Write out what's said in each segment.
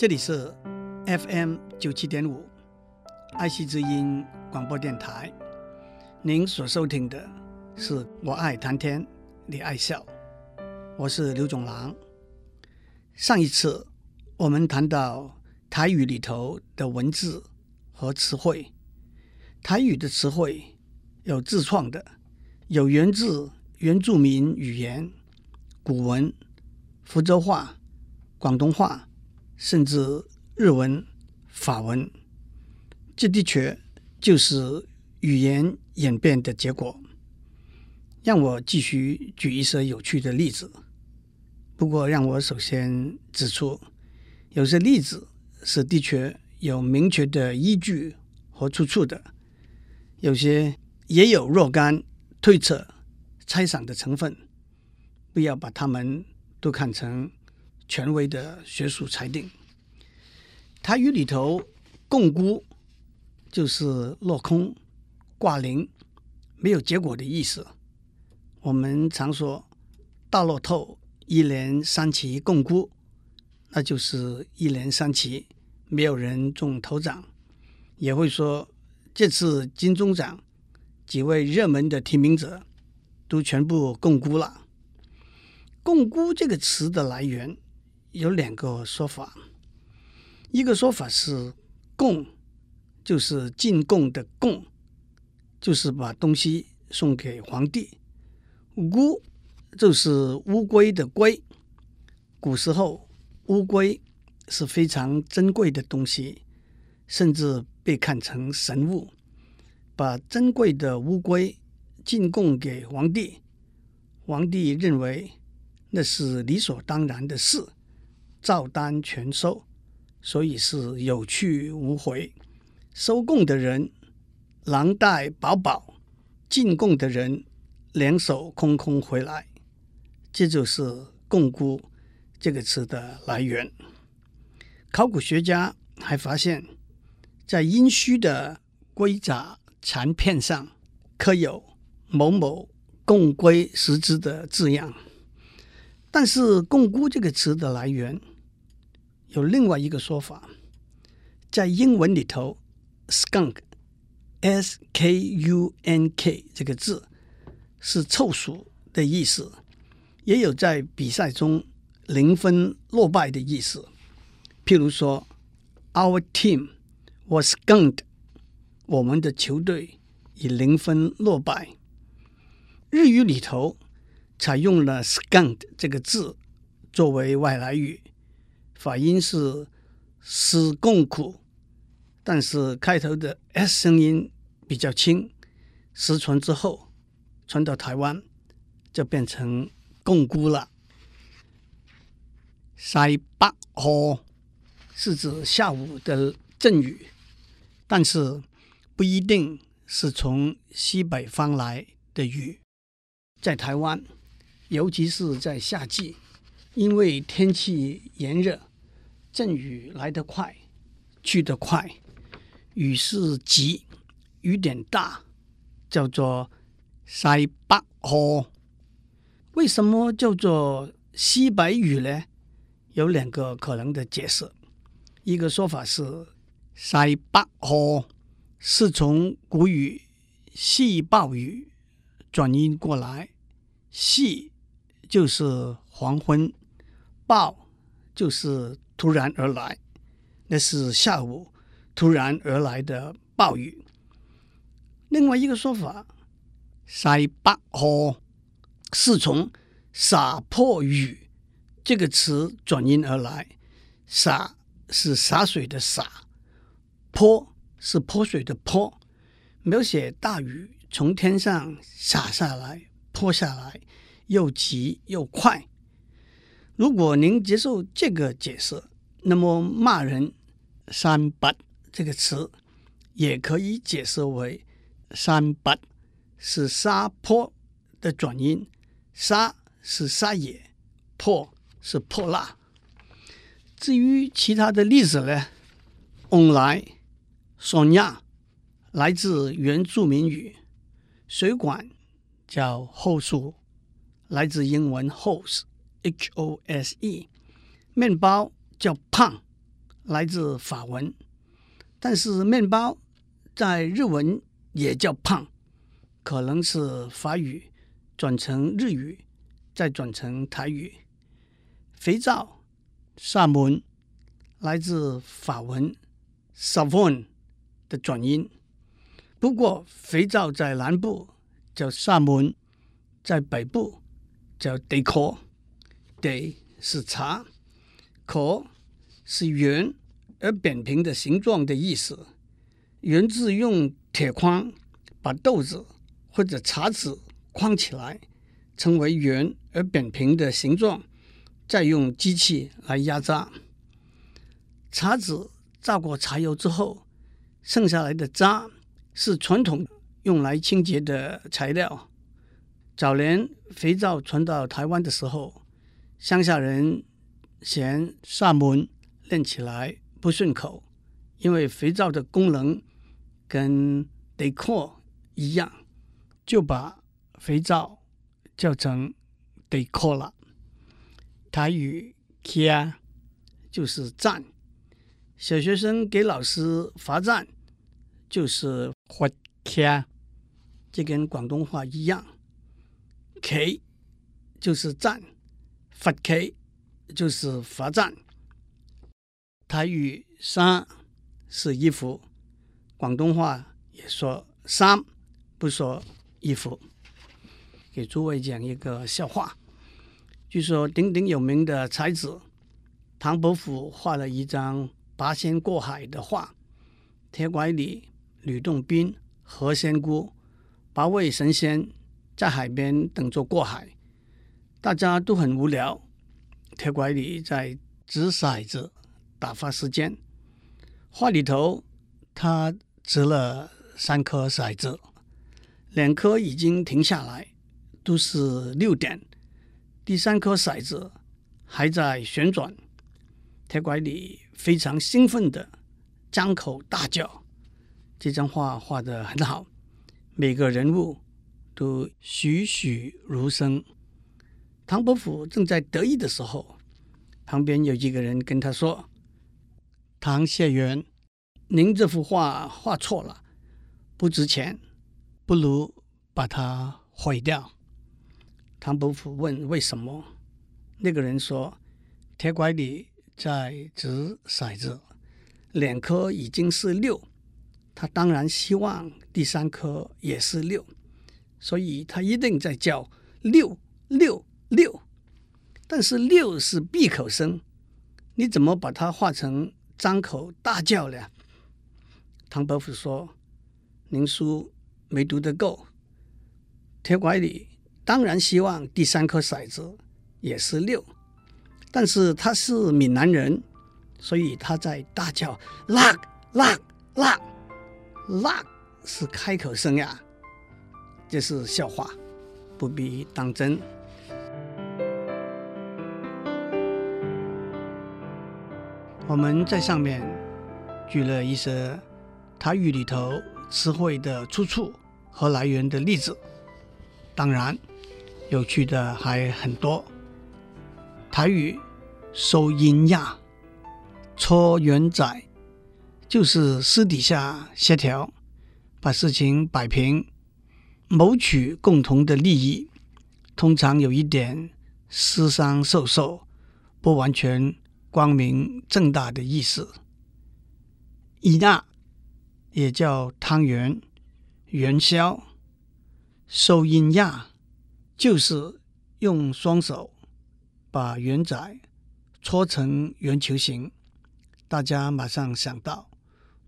这里是 FM 九七点五爱惜之音广播电台，您所收听的是我爱谈天，你爱笑，我是刘总郎。上一次我们谈到台语里头的文字和词汇，台语的词汇有自创的，有源自原住民语言、古文、福州话、广东话。甚至日文、法文，这的确就是语言演变的结果。让我继续举一些有趣的例子。不过，让我首先指出，有些例子是的确有明确的依据和出处的，有些也有若干推测、猜想的成分。不要把它们都看成。权威的学术裁定，台语里头“摃龟”就是落空、挂零、没有结果的意思。我们常说“大乐透一连三期摃龟”，那就是一连三期没有人中头奖。也会说这次金钟奖几位热门的提名者都全部摃龟了。“摃龟”这个词的来源。有两个说法，一个说法是“贡”，就是进贡的“贡”，就是把东西送给皇帝；“乌”就是乌龟的“龟”。古时候，乌龟是非常珍贵的东西，甚至被看成神物。把珍贵的乌龟进贡给皇帝，皇帝认为那是理所当然的事。照单全收，所以是有去无回。收贡的人囊袋饱饱，进贡的人两手空空回来。这就是“摃龟”这个词的来源。考古学家还发现，在殷墟的龟甲残片上刻有“某某贡龟食之”的字样。但是“摃龟”这个词的来源有另外一个说法，在英文里头，skunk，S-K-U-N-K 这个字是臭鼠的意思，也有在比赛中零分落败的意思。譬如说，Our team was skunked，我们的球队以零分落败。日语里头。采用了 “skunk” 这个字作为外来语，发音是“斯共苦”，但是开头的 “s” 声音比较轻，失传之后传到台湾就变成“摃龟”了。塞北雨是指下午的阵雨，但是不一定是从西北方来的雨，在台湾。尤其是在夏季，因为天气炎热，阵雨来得快，去得快，雨势急，雨点大，叫做西北雨。为什么叫做西北雨呢？有两个可能的解释。一个说法是西北雨是从古语“细暴雨”转音过来，细。就是黄昏，暴就是突然而来，那是下午突然而来的暴雨。另外一个说法，塞北河是从洒泼雨这个词转音而来，洒是洒水的洒，泼是泼水的泼，描写大雨从天上洒下来，泼下来。又急又快。如果您接受这个解释，那么骂人“三八”这个词也可以解释为“三八”是沙泼的转音，沙是沙野，泼是泼辣。至于其他的例子呢？往来、双亚来自原住民语，水管叫后数。来自英文 hose，h o s e，面包叫胖，来自法文，但是面包在日文也叫胖，可能是法语转成日语，再转成台语。肥皂 s a 来自法文 savon 的转音，不过肥皂在南部叫 savon，在北部叫 Décor，Dé 是茶，可是圆而扁平的形状的意思，源自用铁框把豆子或者茶籽框起来，成为圆而扁平的形状，再用机器来压榨。茶籽榨过茶油之后，剩下来的渣是传统用来清洁的材料。早年肥皂传到台湾的时候，乡下人嫌萨门念起来不顺口，因为肥皂的功能跟 “deco” 一样，就把肥皂叫成 “deco” 了。台语 kia 就是赞，小学生给老师罚站就是罚 kia，这跟广东话一样，k 就是赞，罚 k 就是罚站。台语衫是衣服，广东话也说衫，不说衣服。给诸位讲一个笑话，据说鼎鼎有名的才子唐伯虎画了一张八仙过海的画，铁拐李、吕洞宾、何仙姑八位神仙在海边等着过海，大家都很无聊。铁拐李在掷骰子。打发时间，画里头他掷了三颗骰子，两颗已经停下来，都是六点，第三颗骰子还在旋转。铁拐李非常兴奋地张口大叫。这张画画的很好，每个人物都栩栩如生。唐伯虎正在得意的时候，旁边有一个人跟他说。唐谢元，您这幅画画错了，不值钱，不如把它毁掉。唐伯虎问：“为什么？”那个人说：“铁拐李在掷骰子，两颗已经是六，他当然希望第三颗也是六，所以他一定在叫六六六。但是六是闭口声，你怎么把它画成？”张口大叫了。唐伯虎说：“您书没读得够。铁拐李当然希望第三颗骰子也是六，但是他是闽南人，所以他在大叫‘辣辣辣辣’是开口声呀。这是笑话，不必当真。”我们在上面举了一些台语里头词汇的出处和来源的例子，当然有趣的还很多。台语收音呀，搓圆仔就是私底下协调，把事情摆平，谋取共同的利益，通常有一点私商授受，不完全。光明正大的意思，伊那也叫汤圆、元宵。收音亚，就是用双手把圆仔搓成圆球形。大家马上想到，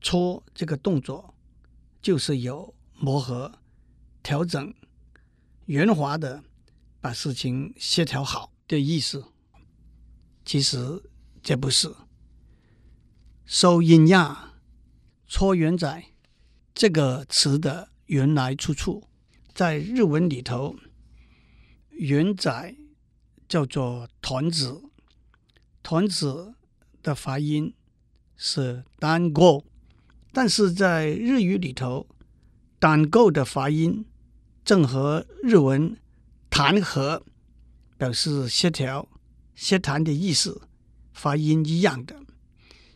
搓这个动作就是有磨合、调整、圆滑的把事情协调好的意思。其实。这不是收音压，搓圆仔这个词的原来出处，在日文里头，圆仔叫做团子，团子的发音是单勾，但是在日语里头，单勾的发音正和日文弹和表示协调、协谈的意思。发音一样的，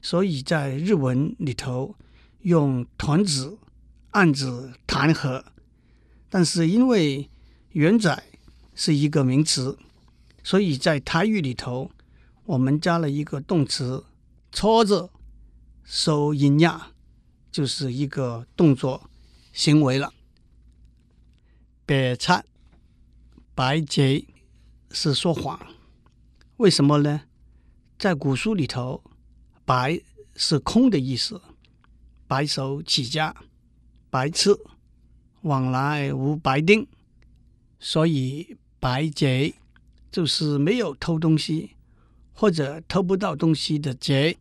所以在日文里头用团子暗指弹劾。但是因为元载是一个名词，所以在台语里头，我们加了一个动词“搓着”，收音呀，就是一个动作行为了。白贼、白贼是说谎，为什么呢？在古书里头，“白”是空的意思，白手起家，白痴。往来无白丁，所以白贼就是没有偷东西或者偷不到东西的贼，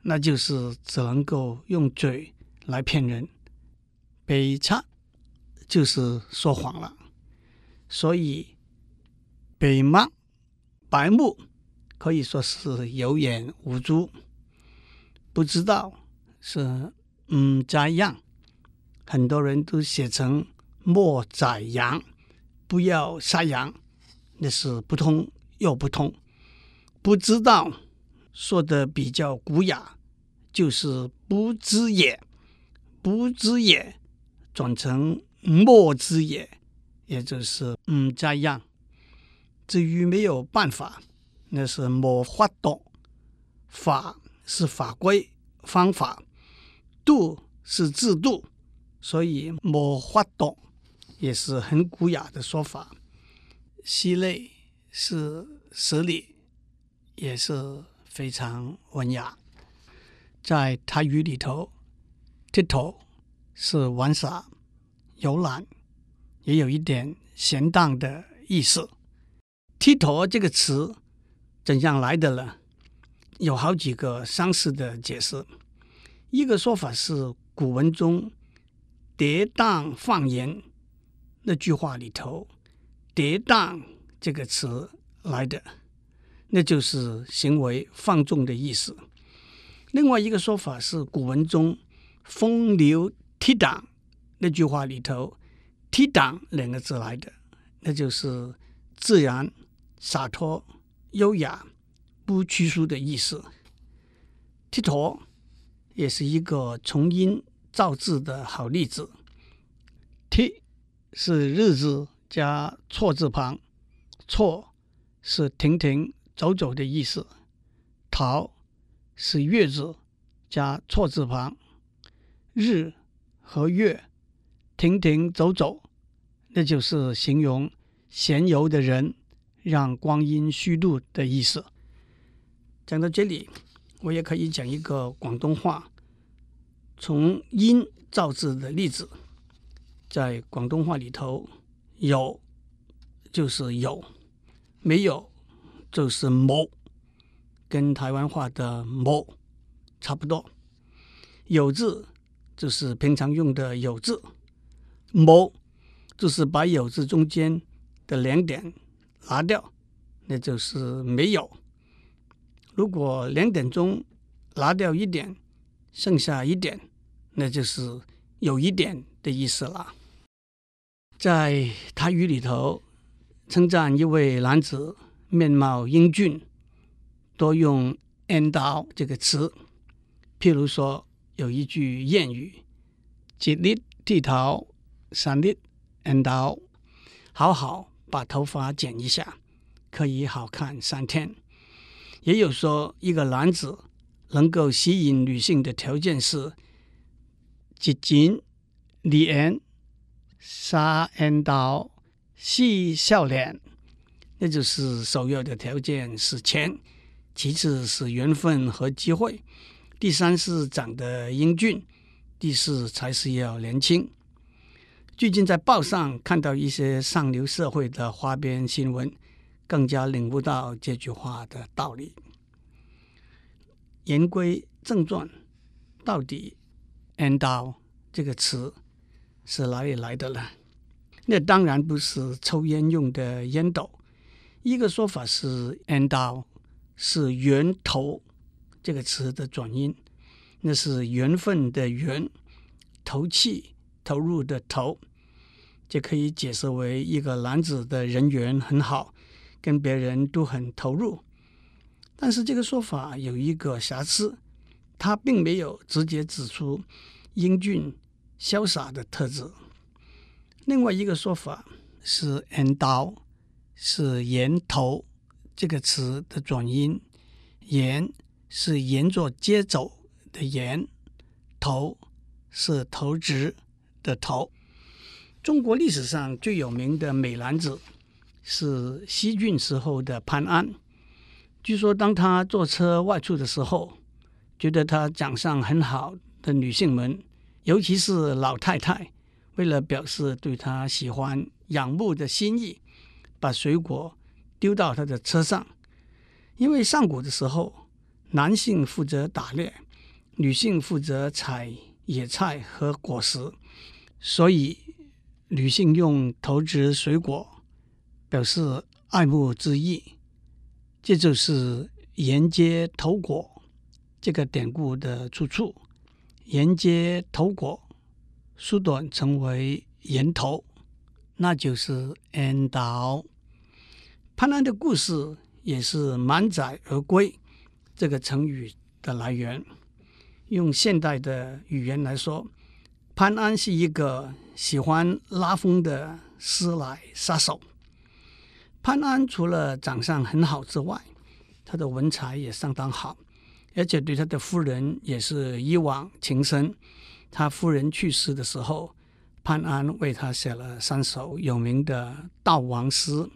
那就是只能够用嘴来骗人。白贼就是说谎了，所以白目白目可以说是有眼无珠，不知道是嗯这样。很多人都写成莫宰羊，不要杀羊，那是不通又不通。不知道说的比较古雅，就是不知也，不知也转成莫知也，也就是嗯这样。至于没有办法，那是莫法度。法是法规方法，度是制度。所以“莫法度”也是很古雅的说法，“犀利”是实力，也是非常文雅。在台语里头，“铁头”是玩耍、游览，也有一点闲荡的意思。“剃头”这个词怎样来的呢？有好几个相似的解释。一个说法是古文中。跌宕放言那句话里头，“跌宕”这个词来的，那就是行为放纵的意思。另外一个说法是古文中“风流倜傥”那句话里头，“倜傥”两个字来的，那就是自然、洒脱、优雅、不拘束的意思。倜傥也是一个从音。造字的好例子，倜是日字加错字旁，错是停停走走的意思，逃是月字加错字旁，日和月停停走走，那就是形容闲游的人让光阴虚度的意思。讲到这里，我也可以讲一个广东话。从音造字的例子，在广东话里头，有就是有，没有就是冇，跟台湾话的冇差不多。有字就是平常用的有字，冇就是把有字中间的两点拿掉，那就是没有。如果两点中拿掉一点，剩下一点。那就是有一点的意思了。在台语里头，称赞一位男子面貌英俊，多用“缘投”这个词。譬如说，有一句谚语：“吉利剃头，三日缘投”，好好把头发剪一下，可以好看三天。也有说，一个男子能够吸引女性的条件是。一钱二缘三缘投四笑脸，那就是首要的条件是钱，其次是缘分和机会，第三是长得英俊，第四才是要年轻。最近在报上看到一些上流社会的花边新闻，更加领悟到这句话的道理。言归正传，到底？缘投这个词是哪里来的呢？那当然不是抽烟用的烟斗。一个说法是缘投是源头这个词的转音，那是缘分的缘，投气投入的投，就可以解释为一个男子的人缘很好，跟别人都很投入。但是这个说法有一个瑕疵，他并没有直接指出英俊潇洒的特质。另外一个说法是 “endow” 是沿头这个词的转音，沿是沿着街走的沿，头是头直的头。中国历史上最有名的美男子是西晋时候的潘安。据说，当他坐车外出的时候，觉得他长相很好的女性们，尤其是老太太，为了表示对他喜欢、仰慕的心意，把水果丢到他的车上。因为上古的时候，男性负责打猎，女性负责采野菜和果实，所以女性用投掷水果表示爱慕之意。这就是“沿街投果”。这个典故的出处，沿街投果，缩短成为沿头，那就是 end 岛。潘安的故事也是满载而归这个成语的来源。用现代的语言来说，潘安是一个喜欢拉风的师奶杀手。潘安除了长相很好之外，他的文采也相当好。而且对他的夫人也是一往情深。他夫人去世的时候，潘安为他写了三首有名的悼亡诗。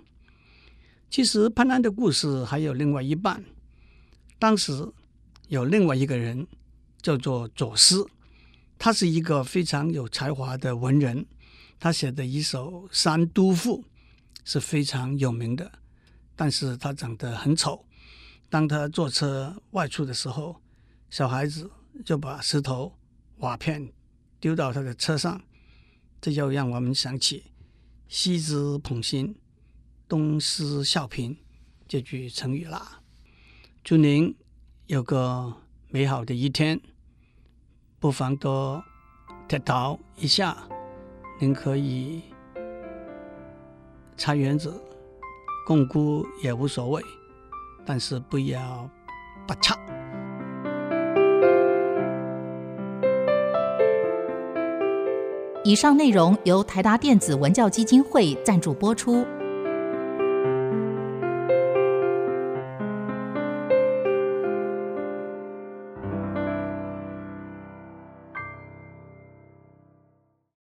其实潘安的故事还有另外一半。当时有另外一个人叫做左思，他是一个非常有才华的文人。他写的一首《山都赋》是非常有名的，但是他长得很丑。当他坐车外出的时候，小孩子就把石头、瓦片丢到他的车上，这就让我们想起“西施捧心，东施效颦”这句成语啦。祝您有个美好的一天，不妨多探讨一下，您可以插园子、共菇也无所谓。但是不要不差。以上内容由台达电子文教基金会赞助播出。